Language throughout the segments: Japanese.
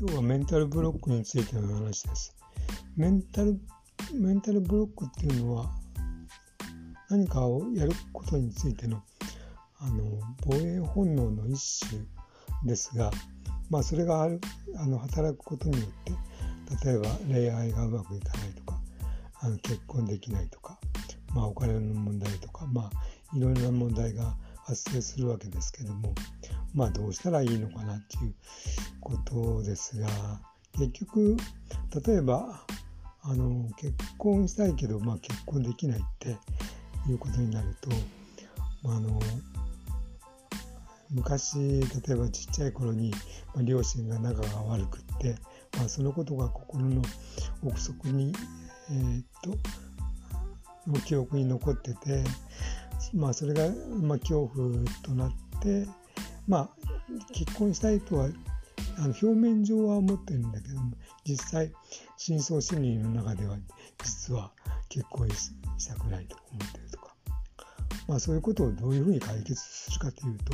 今日はメンタルブロックについての話です。メンタルメンタルブロックっていうのは何かをやることについてのあの防衛本能の一種ですが、まあ、それがあるあの働くことによって例えば恋愛がうまくいかないとかあの結婚できないとか、まあ、お金の問題とか、まあ、いろいろな問題が発生するわけですけども、まあ、どうしたらいいのかなっていうことですが結局例えばあの結婚したいけど、まあ、結婚できないっていうことになると、まあ、あの昔例えばちっちゃい頃に、まあ、両親が仲が悪くって、まあ、そのことが心の奥底に、えー、っと記憶に残ってて、まあ、それが、まあ、恐怖となって、まあ、結婚したいとはあの表面上は思ってるんだけども実際深層心理の中では実は結婚したくないと思ってるとか、まあ、そういうことをどういうふうに解決するかというと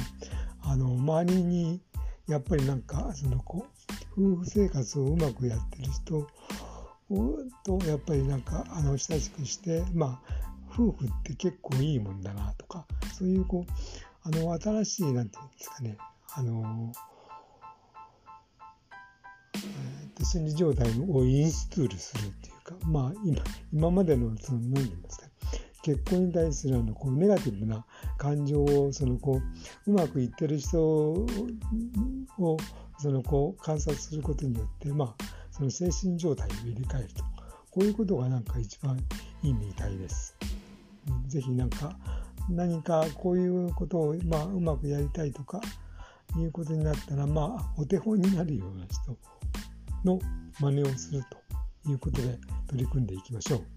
あの周りにやっぱりなんかそのこう夫婦生活をうまくやってる人とやっぱりなんかあの親しくしてまあ夫婦って結構いいもんだなとかそういうこうあの新しいなんていうんですかねあの心理状態をインストールするっていうかまあ今今までのその何て言うんですか結婚に対するあのこうネガティブな感情をそのこううまくいってる人をそのこう観察することによってまあその精神状態を入れ替えるとこういうことがなんか一番いいみたいです。ぜひなんか何かこういうことを、まあ、うまくやりたいとかいうことになったら、まあ、お手本になるような人の真似をするということで取り組んでいきましょう。